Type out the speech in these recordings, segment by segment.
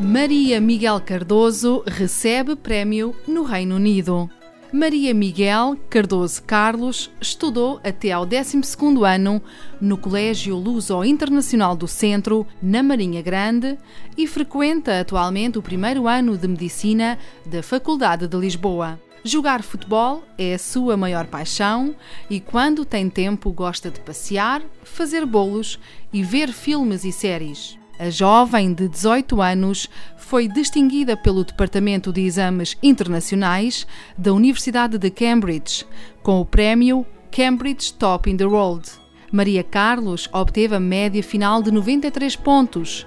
Maria Miguel Cardoso recebe prémio no Reino Unido. Maria Miguel Cardoso Carlos estudou até ao 12º ano no Colégio Luso Internacional do Centro, na Marinha Grande, e frequenta atualmente o primeiro ano de Medicina da Faculdade de Lisboa. Jogar futebol é a sua maior paixão e, quando tem tempo, gosta de passear, fazer bolos e ver filmes e séries. A jovem de 18 anos foi distinguida pelo Departamento de Exames Internacionais da Universidade de Cambridge com o prémio Cambridge Top in the World. Maria Carlos obteve a média final de 93 pontos,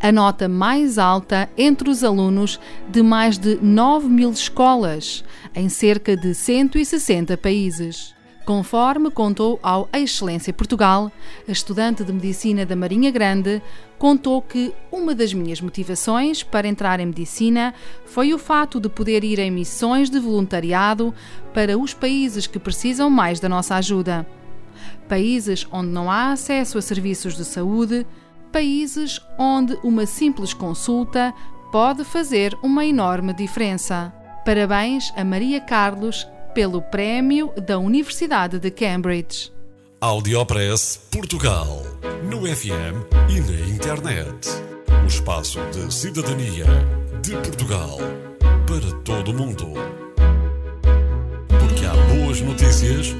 a nota mais alta entre os alunos de mais de 9 mil escolas, em cerca de 160 países. Conforme contou ao Excelência Portugal, a estudante de Medicina da Marinha Grande contou que uma das minhas motivações para entrar em Medicina foi o fato de poder ir em missões de voluntariado para os países que precisam mais da nossa ajuda. Países onde não há acesso a serviços de saúde, países onde uma simples consulta pode fazer uma enorme diferença. Parabéns a Maria Carlos pelo Prémio da Universidade de Cambridge. Audiopress Portugal. No FM e na internet. O espaço de cidadania de Portugal para todo o mundo. Porque há boas notícias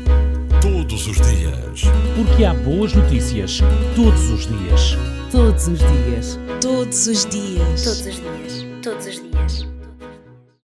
todos os dias. Porque há boas notícias todos os dias. Todos os dias. Todos os dias. Todos os dias. Todos os dias.